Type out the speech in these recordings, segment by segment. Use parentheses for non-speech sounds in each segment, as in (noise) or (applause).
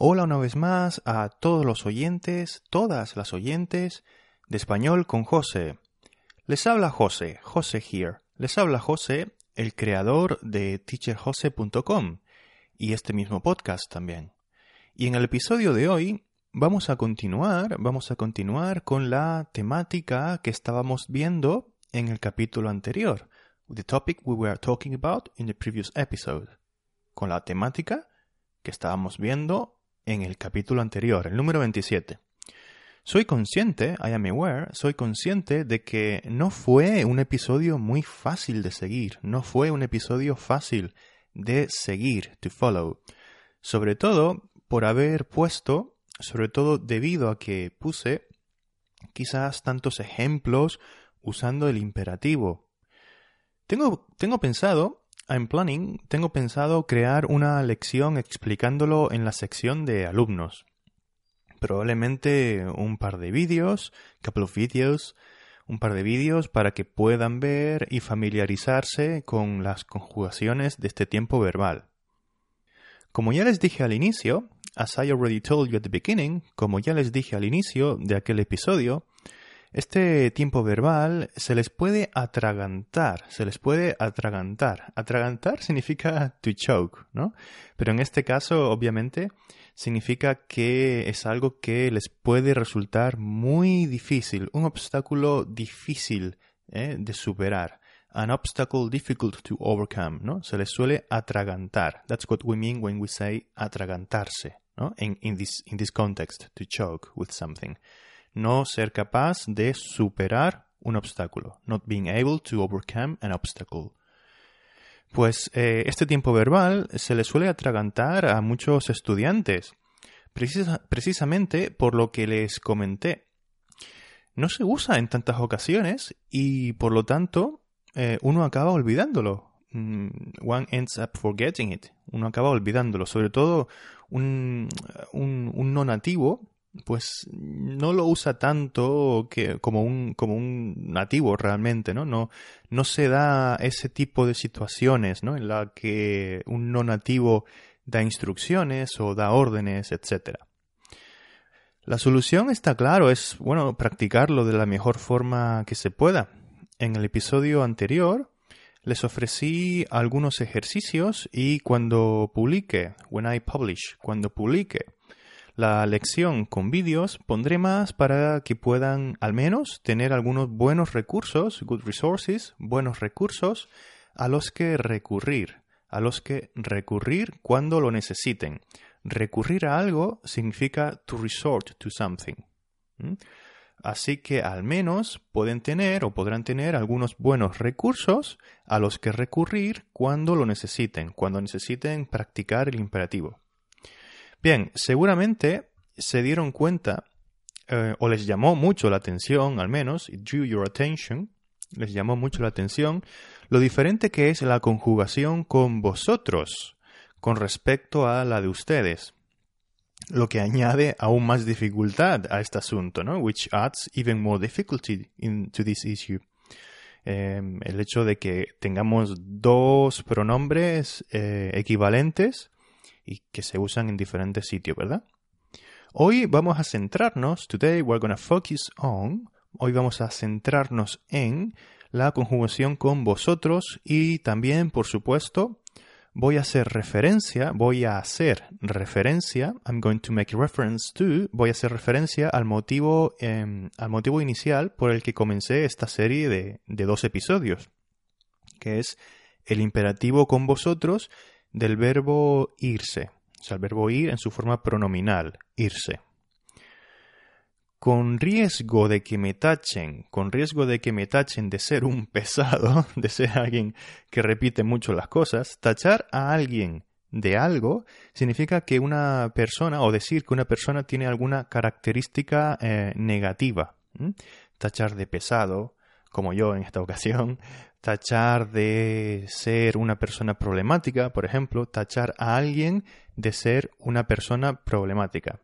Hola una vez más a todos los oyentes, todas las oyentes de español con José. Les habla José, José here. Les habla José, el creador de teacherjose.com y este mismo podcast también. Y en el episodio de hoy vamos a continuar, vamos a continuar con la temática que estábamos viendo en el capítulo anterior, the topic we were talking about in the previous episode, con la temática que estábamos viendo en el capítulo anterior, el número 27. Soy consciente, I am aware, soy consciente de que no fue un episodio muy fácil de seguir, no fue un episodio fácil de seguir, to follow. Sobre todo por haber puesto, sobre todo debido a que puse quizás tantos ejemplos usando el imperativo. Tengo, tengo pensado I'm planning, tengo pensado crear una lección explicándolo en la sección de alumnos. Probablemente un par de vídeos, couple of videos, un par de vídeos para que puedan ver y familiarizarse con las conjugaciones de este tiempo verbal. Como ya les dije al inicio, as I already told you at the beginning, como ya les dije al inicio de aquel episodio, este tiempo verbal se les puede atragantar, se les puede atragantar. Atragantar significa to choke, ¿no? Pero en este caso, obviamente, significa que es algo que les puede resultar muy difícil, un obstáculo difícil ¿eh? de superar. An obstacle difficult to overcome, ¿no? Se les suele atragantar. That's what we mean when we say atragantarse, ¿no? In, in, this, in this context, to choke with something no ser capaz de superar un obstáculo, not being able to overcome an obstacle. Pues eh, este tiempo verbal se le suele atragantar a muchos estudiantes, precisamente por lo que les comenté. No se usa en tantas ocasiones y por lo tanto eh, uno acaba olvidándolo. Mm, one ends up forgetting it. Uno acaba olvidándolo. Sobre todo un, no nativo pues no lo usa tanto que, como, un, como un nativo realmente, ¿no? ¿no? No se da ese tipo de situaciones, ¿no? En la que un no nativo da instrucciones o da órdenes, etc. La solución está claro, es, bueno, practicarlo de la mejor forma que se pueda. En el episodio anterior les ofrecí algunos ejercicios y cuando publique, when I publish, cuando publique la lección con vídeos pondré más para que puedan al menos tener algunos buenos recursos, good resources, buenos recursos a los que recurrir, a los que recurrir cuando lo necesiten. Recurrir a algo significa to resort to something. Así que al menos pueden tener o podrán tener algunos buenos recursos a los que recurrir cuando lo necesiten, cuando necesiten practicar el imperativo. Bien, seguramente se dieron cuenta, eh, o les llamó mucho la atención, al menos, it drew your attention, les llamó mucho la atención, lo diferente que es la conjugación con vosotros con respecto a la de ustedes. Lo que añade aún más dificultad a este asunto, ¿no? Which adds even more difficulty into this issue. Em, el hecho de que tengamos dos pronombres eh, equivalentes y que se usan en diferentes sitios, ¿verdad? Hoy vamos a centrarnos, today we're going to focus on, hoy vamos a centrarnos en la conjugación con vosotros y también, por supuesto, voy a hacer referencia, voy a hacer referencia, I'm going to make reference to, voy a hacer referencia al motivo, em, al motivo inicial por el que comencé esta serie de, de dos episodios, que es el imperativo con vosotros del verbo irse, o sea, el verbo ir en su forma pronominal, irse. Con riesgo de que me tachen, con riesgo de que me tachen de ser un pesado, (laughs) de ser alguien que repite mucho las cosas, tachar a alguien de algo significa que una persona, o decir que una persona tiene alguna característica eh, negativa. Tachar de pesado, como yo en esta (laughs) ocasión, tachar de ser una persona problemática, por ejemplo, tachar a alguien de ser una persona problemática.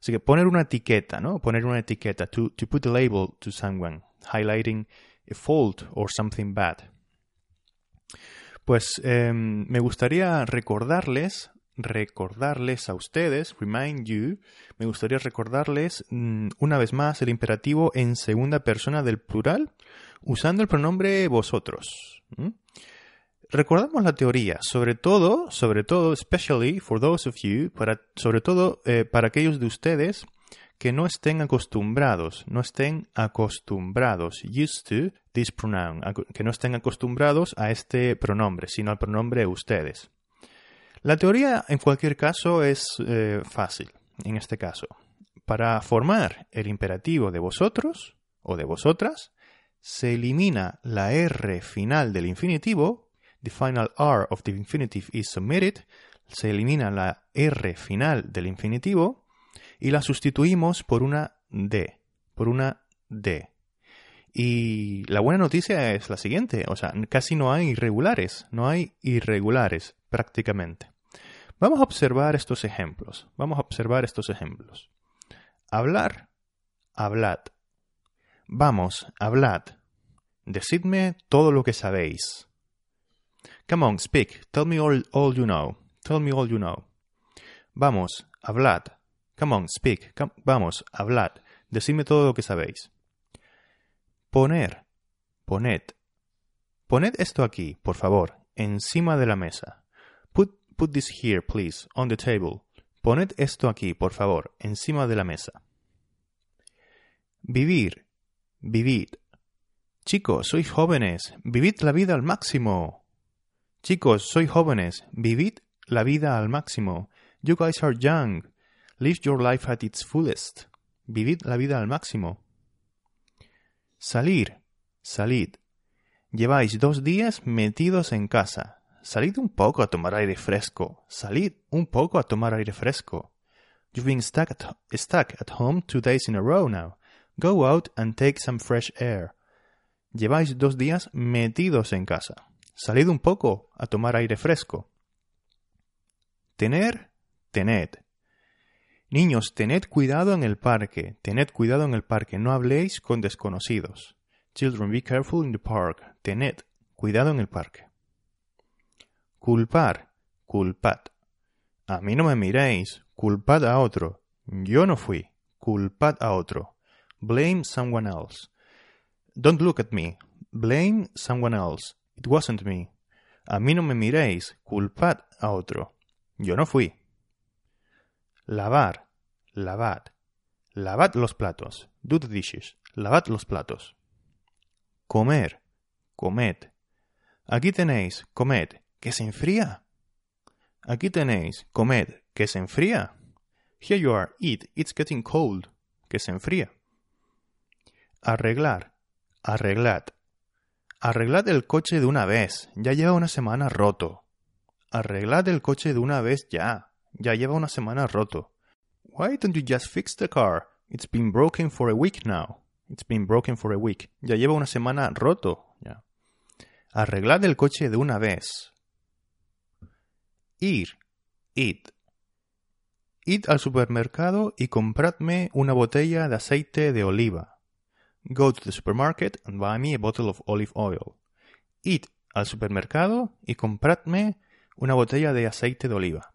Así que poner una etiqueta, ¿no? Poner una etiqueta, to, to put a label to someone, highlighting a fault or something bad. Pues em, me gustaría recordarles, recordarles a ustedes, remind you, me gustaría recordarles mm, una vez más el imperativo en segunda persona del plural usando el pronombre vosotros. Recordamos la teoría, sobre todo, sobre todo, especially for those of you, para, sobre todo eh, para aquellos de ustedes que no estén acostumbrados, no estén acostumbrados, used to this pronoun, que no estén acostumbrados a este pronombre, sino al pronombre ustedes. La teoría, en cualquier caso, es eh, fácil, en este caso. Para formar el imperativo de vosotros o de vosotras, se elimina la R final del infinitivo, the final R of the infinitive is submitted, se elimina la R final del infinitivo y la sustituimos por una D, por una D. Y la buena noticia es la siguiente, o sea, casi no hay irregulares, no hay irregulares prácticamente. Vamos a observar estos ejemplos, vamos a observar estos ejemplos. Hablar, hablad. Vamos, hablad. Decidme todo lo que sabéis. Come on, speak. Tell me all, all you know. Tell me all you know. Vamos, hablad. Come on, speak. vamos, hablad. Decidme todo lo que sabéis. Poner. Poned. Poned esto aquí, por favor, encima de la mesa. Put, put this here, please, on the table. Poned esto aquí, por favor, encima de la mesa. Vivir. Vivid. Chicos, sois jóvenes. Vivid la vida al máximo. Chicos, sois jóvenes. Vivid la vida al máximo. You guys are young. Live your life at its fullest. Vivid la vida al máximo. Salir. Salid. Lleváis dos días metidos en casa. Salid un poco a tomar aire fresco. Salid un poco a tomar aire fresco. You've been stuck at, stuck at home two days in a row now. Go out and take some fresh air. Lleváis dos días metidos en casa. Salid un poco a tomar aire fresco. Tener, tened. Niños, tened cuidado en el parque, tened cuidado en el parque, no habléis con desconocidos. Children, be careful in the park, tened cuidado en el parque. Culpar, culpad. A mí no me miréis, culpad a otro. Yo no fui, culpad a otro. Blame someone else. Don't look at me, blame someone else. It wasn't me. A mí no me miréis, culpad a otro. Yo no fui. Lavar. Lavad. Lavad los platos. Do the dishes. Lavad los platos. Comer. Comed. Aquí tenéis, comed, que se enfría. Aquí tenéis, comed, que se enfría. Here you are, eat, it's getting cold, que se enfría. Arreglar. Arreglad. Arreglad el coche de una vez, ya lleva una semana roto. Arreglad el coche de una vez ya. Ya lleva una semana roto. Why don't you just fix the car? It's been broken for a week now. It's been broken for a week. Ya lleva una semana roto. Ya. Arreglad el coche de una vez. Ir. Id. Id al supermercado y compradme una botella de aceite de oliva. Go to the supermarket and buy me a bottle of olive oil. Id al supermercado y compradme una botella de aceite de oliva.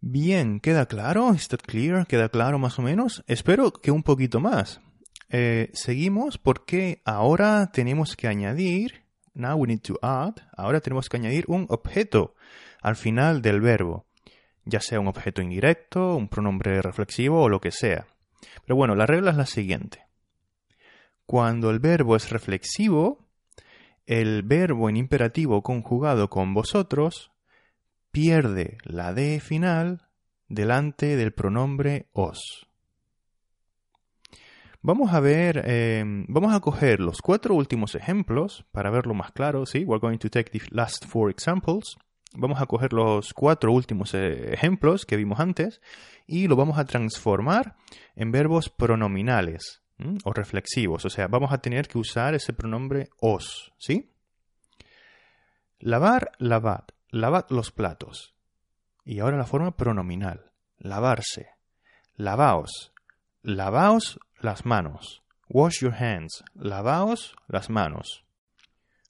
Bien, ¿queda claro? ¿Is that clear? ¿Queda claro más o menos? Espero que un poquito más. Eh, seguimos porque ahora tenemos que añadir, now we need to add, ahora tenemos que añadir un objeto al final del verbo, ya sea un objeto indirecto, un pronombre reflexivo o lo que sea. Pero bueno, la regla es la siguiente. Cuando el verbo es reflexivo, el verbo en imperativo conjugado con vosotros pierde la D final delante del pronombre os. Vamos a ver, em, vamos a coger los cuatro últimos ejemplos para verlo más claro, ¿sí? We're going to take the last four examples. Vamos a coger los cuatro últimos eh, ejemplos que vimos antes y lo vamos a transformar en verbos pronominales o reflexivos. O sea, vamos a tener que usar ese pronombre os, ¿sí? Lavar, lavad. Lavad los platos. Y ahora la forma pronominal. Lavarse. Lavaos. Lavaos las manos. Wash your hands. Lavaos las manos.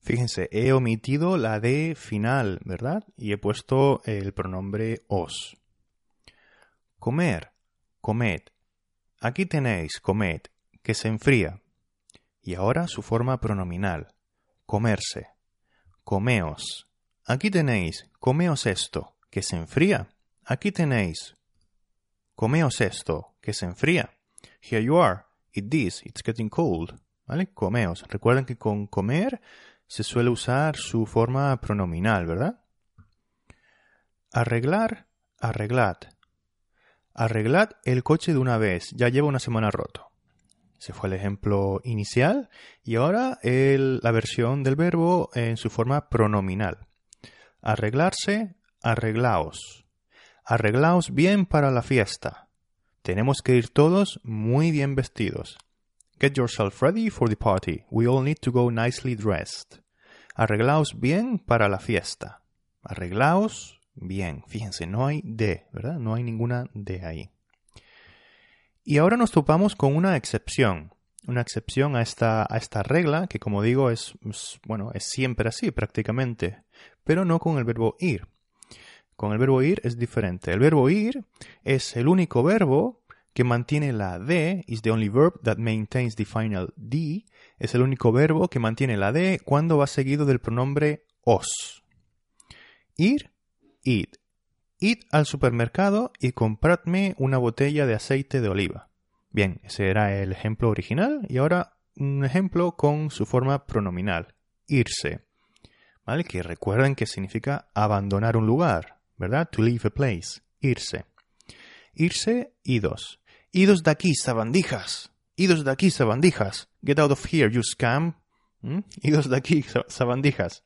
Fíjense, he omitido la D final, ¿verdad? Y he puesto el pronombre os. Comer, comed. Aquí tenéis comed, que se enfría. Y ahora su forma pronominal, comerse. Comeos. Aquí tenéis, comeos esto, que se enfría. Aquí tenéis, comeos esto, que se enfría. Here you are, eat this, it's getting cold. ¿Vale? Comeos. Recuerden que con comer se suele usar su forma pronominal, ¿verdad? Arreglar, arreglad. Arreglad el coche de una vez, ya lleva una semana roto. Ese fue el ejemplo inicial y ahora la versión del verbo en su forma pronominal. Arreglarse, arreglaos. Arreglaos bien para la fiesta. Tenemos que ir todos muy bien vestidos. Get yourself ready for the party. We all need to go nicely dressed. Arreglaos bien para la fiesta. Arreglaos bien. Fíjense, no hay de, ¿verdad? No hay ninguna de ahí. Y ahora nos topamos con una excepción. Una excepción a esta, a esta regla, que como digo es, bueno, es siempre así prácticamente, pero no con el verbo ir. Con el verbo ir es diferente. El verbo ir es el único verbo que mantiene la D, is the only verb that maintains the final D, es el único verbo que mantiene la D cuando va seguido del pronombre os. Ir, id. Id al supermercado y compradme una botella de aceite de oliva. Bien, ese era el ejemplo original y ahora un ejemplo con su forma pronominal, irse. ¿Vale? Que recuerden que significa abandonar un lugar, ¿verdad? To leave a place, irse. Irse, idos. Idos de aquí, sabandijas. Idos de aquí, sabandijas. Get out of here, you scam. ¿Mm? Idos de aquí, sabandijas.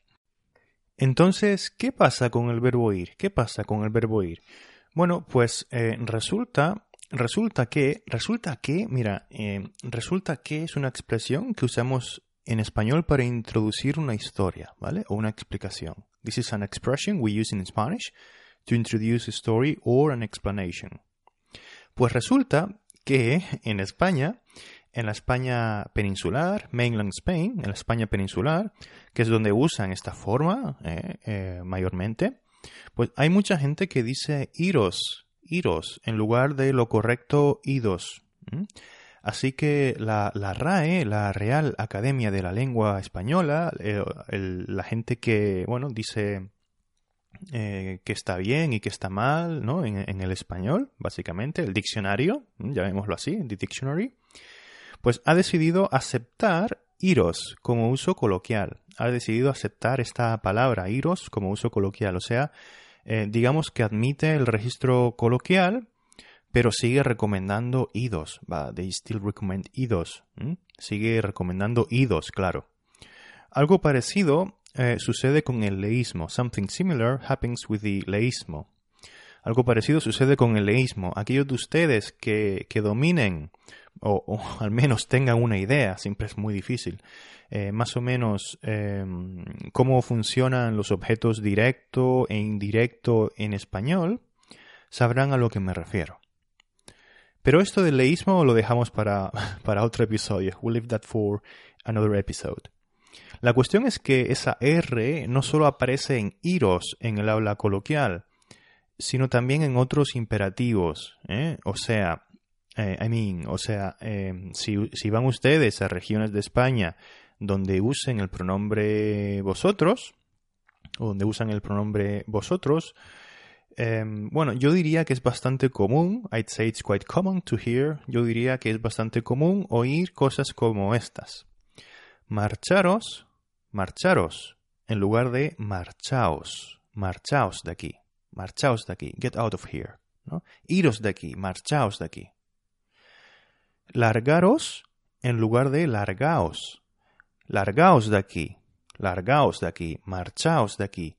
Entonces, ¿qué pasa con el verbo ir? ¿Qué pasa con el verbo ir? Bueno, pues eh, resulta, resulta que, resulta que, mira, eh, resulta que es una expresión que usamos en español para introducir una historia, ¿vale? O una explicación. This is an expression we use in Spanish to introduce a story or an explanation. Pues resulta que en España, en la España peninsular, mainland Spain, en la España peninsular, que es donde usan esta forma eh, eh, mayormente, pues hay mucha gente que dice iros, iros, en lugar de lo correcto idos. Así que la, RAE, la Real Academia de la Lengua Española, eh, la gente que, bueno, dice que está bien y que está mal, ¿no? En, el español, básicamente, el diccionario, llamémoslo así, the dictionary, pues ha decidido aceptar iros como uso coloquial. Ha decidido aceptar esta palabra iros como uso coloquial. O sea, eh, digamos que admite el registro coloquial, pero sigue recomendando idos. They still recommend idos. Sigue recomendando idos, claro. Algo parecido eh, sucede con el leísmo. Something similar happens with the leísmo. Algo parecido sucede con el leísmo. Aquellos de ustedes que, que dominen o, (laughs) al menos tengan una idea, siempre es muy difícil, eh, más o menos em, cómo funcionan los objetos directo e indirecto en español, sabrán a lo que me refiero. Pero esto del leísmo lo dejamos para, (laughs) para otro episodio. We'll leave that for another episode. La cuestión es que esa R no solo aparece en iros en el habla coloquial, sino también en otros imperativos. ¿eh? O sea, eh, I mean, o sea, em, si, van ustedes a regiones de España donde usen el pronombre vosotros, o donde usan el pronombre vosotros, em, bueno, yo diría que es bastante común, I'd say it's quite common to hear, yo diría que es bastante común oír cosas como estas. Marcharos marcharos, en lugar de marchaos, marchaos de aquí, marchaos de aquí, get out of here, ¿no? Iros de aquí, marchaos de aquí. Largaros en lugar de largaos, largaos de aquí, largaos de aquí, marchaos de aquí,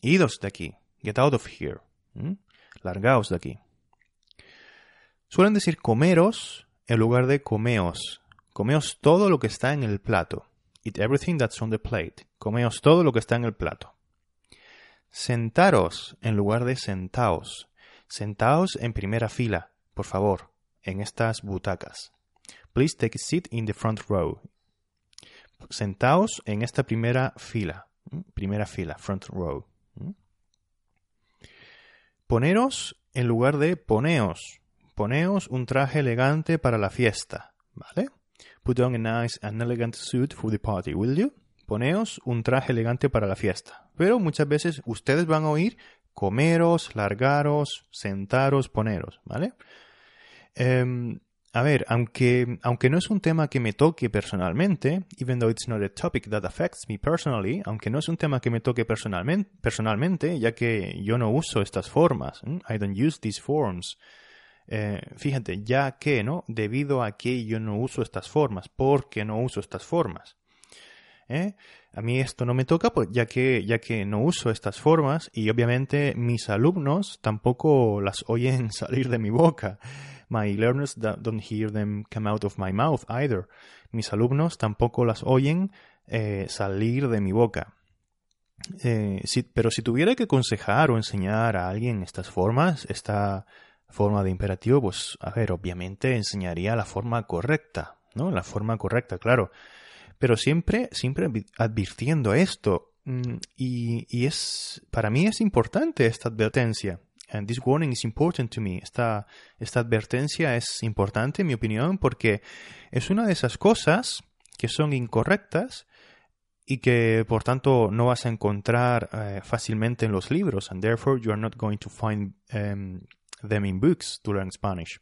idos de aquí, get out of here, largaos de aquí. Suelen decir comeros en lugar de comeos, comeos todo lo que está en el plato. Eat everything that's on the plate. Comeos todo lo que está en el plato. Sentaros en lugar de sentaos. Sentaos en primera fila, por favor, en estas butacas. Please take a seat in the front row. sentaos en esta primera fila, primera fila, front row. Poneros en lugar de poneos. Poneos un traje elegante para la fiesta, ¿vale? Put on a nice and elegant suit for the party, will you? Poneos un traje elegante para la fiesta. Pero muchas veces ustedes van a oír comeros, largaros, sentaros, poneros, ¿vale? Em, a ver, aunque, aunque no es un tema que me toque personalmente, even though it's not a topic that affects me personally, aunque no es un tema que me toque personalmente, personalmente ya que yo no uso estas formas, I don't use these forms. Eh, fíjate, ya que, ¿no? Debido a que yo no uso estas formas, porque no uso estas formas. ¿Eh? A mí esto no me toca, pues ya que, ya que no uso estas formas y obviamente mis alumnos tampoco las oyen (laughs) salir de mi boca. My learners don't hear them come out of my mouth either. Mis alumnos tampoco las oyen eh, salir de mi boca. pero si tuviera que aconsejar o enseñar a alguien estas formas, esta, forma de imperativo, pues, a ver, obviamente enseñaría la forma correcta, ¿no? La forma correcta, claro. Pero siempre, siempre advirtiendo esto. Mm, y, y es, para mí es importante esta advertencia. And this warning is important to me. Esta, esta advertencia es importante, en mi opinión, porque es una de esas cosas que son incorrectas y que por tanto no vas a encontrar eh, fácilmente en los libros and therefore you are not going to find um, them in books to learn Spanish.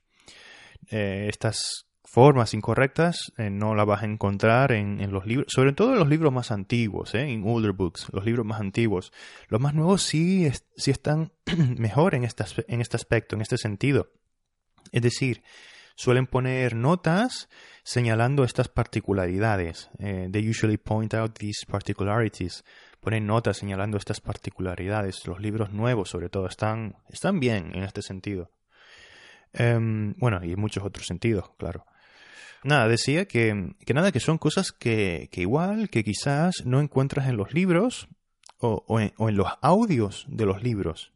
Eh, estas formas incorrectas eh, no las vas a encontrar en, los libros, sobre todo en los libros más antiguos, eh, en older books, los libros más antiguos. Los más nuevos sí, sí están (clears throat) mejor en este, en este aspecto, en este sentido. Es decir, suelen poner notas señalando estas particularidades. they usually point out these particularities ponen notas señalando estas particularidades. Los libros nuevos, sobre todo, están, están bien en este sentido. Em, bueno, y en muchos otros sentidos, claro. Nada, decía que, que nada, que son cosas que, que, igual, que quizás no encuentras en los libros o, o, en, los audios de los libros,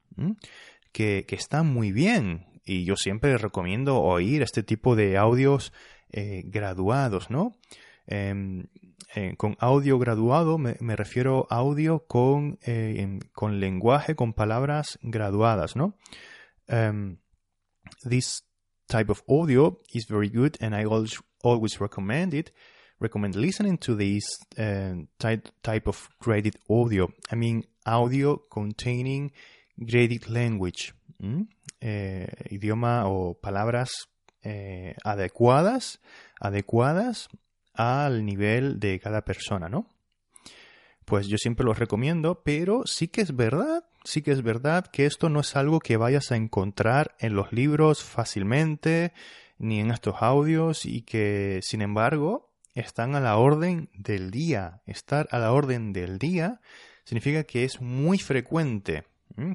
que, que, están muy bien. Y yo siempre recomiendo oír este tipo de audios eh, graduados, ¿no? Em, eh, con audio graduado me, me refiero a audio con, eh, con lenguaje, con palabras graduadas, ¿no? Um, this type of audio is very good and I always recommend it. Recommend listening to this uh, type, type of graded audio. I mean, audio containing graded language. Eh, idioma o palabras eh, adecuadas, adecuadas al nivel de cada persona, ¿no? Pues yo siempre los recomiendo, pero sí que es verdad, sí que es verdad que esto no es algo que vayas a encontrar en los libros fácilmente, ni en estos audios, y que, sin embargo, están a la orden del día. Estar a la orden del día significa que es muy frecuente,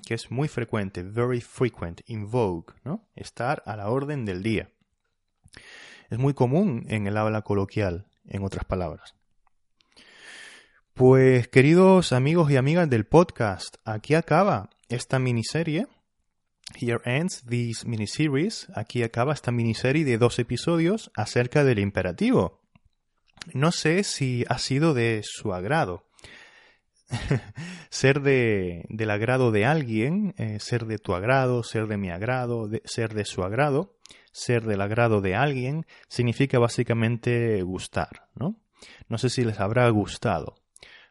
que es muy frecuente, very frequent, in vogue, ¿no? Estar a la orden del día. Es muy común en el habla coloquial, en otras palabras. Pues queridos amigos y amigas del podcast, aquí acaba esta miniserie. Here ends this miniseries. Aquí acaba esta miniserie de dos episodios acerca del imperativo. No sé si ha sido de su agrado. (laughs) ser de, del agrado de alguien, eh, ser de tu agrado, ser de mi agrado, ser de su agrado, ser del agrado de alguien, significa básicamente gustar, ¿no? No sé si les habrá gustado,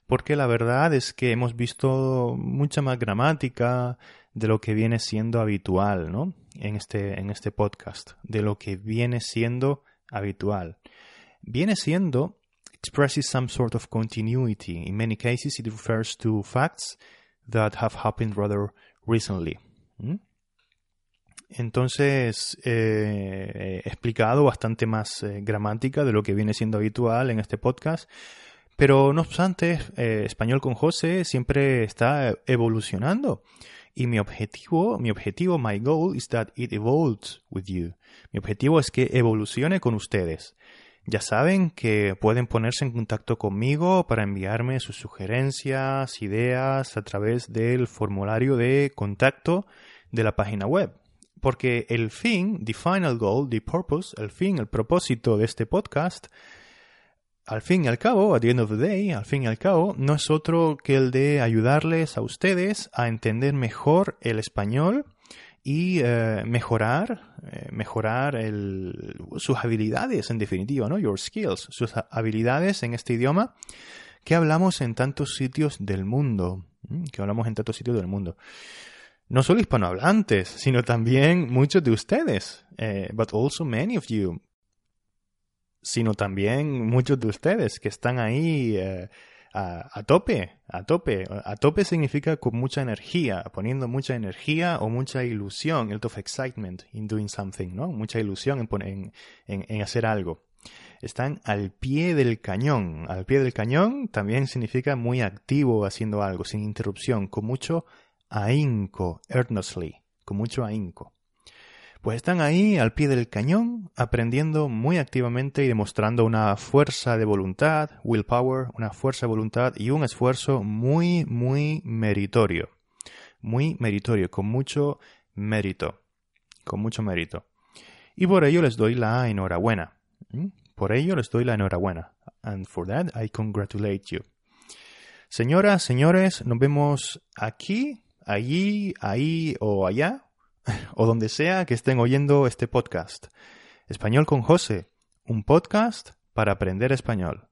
porque la verdad es que hemos visto mucha más gramática de lo que viene siendo habitual, ¿no? En este, en este podcast, de lo que viene siendo habitual. Viene siendo expresses some sort of continuity. In many cases, it refers to facts that have happened rather recently. Entonces, eh, he explicado bastante más eh, gramática de lo que viene siendo habitual en este podcast. Pero no obstante, eh, Español con José siempre está evolucionando. Y mi objetivo, mi objetivo, my goal is that it evolves with you. Mi objetivo es que evolucione con ustedes. Ya saben que pueden ponerse en contacto conmigo para enviarme sus sugerencias, ideas a través del formulario de contacto de la página web. Porque el fin, the final goal, the purpose, el fin, el propósito de este podcast al fin y al cabo, at the end of the day, al fin y al cabo, no es otro que el de ayudarles a ustedes a entender mejor el español y eh, mejorar, eh, mejorar el, sus habilidades en definitiva, ¿no? Your skills, sus habilidades en este idioma que hablamos en tantos sitios del mundo, que hablamos en tantos sitios del mundo. No solo hispanohablantes, sino también muchos de ustedes, eh, but also many of you, sino también muchos de ustedes que están ahí eh, a, tope, a tope. A tope significa con mucha energía, poniendo mucha energía o mucha ilusión, a lot of excitement in doing something, ¿no? Mucha ilusión en, en, en hacer algo. Están al pie del cañón. Al pie del cañón también significa muy activo haciendo algo, sin interrupción, con mucho ahínco, earnestly, con mucho ahínco. Pues están ahí al pie del cañón, aprendiendo muy activamente y demostrando una fuerza de voluntad, willpower, una fuerza de voluntad y un esfuerzo muy, muy meritorio. Muy meritorio, con mucho mérito. Con mucho mérito. Y por ello les doy la enhorabuena. ¿Mm? Por ello les doy la enhorabuena. And for that I congratulate you. Señoras, señores, nos vemos aquí, allí, ahí o allá o donde sea que estén oyendo este podcast. Español con José, un podcast para aprender español.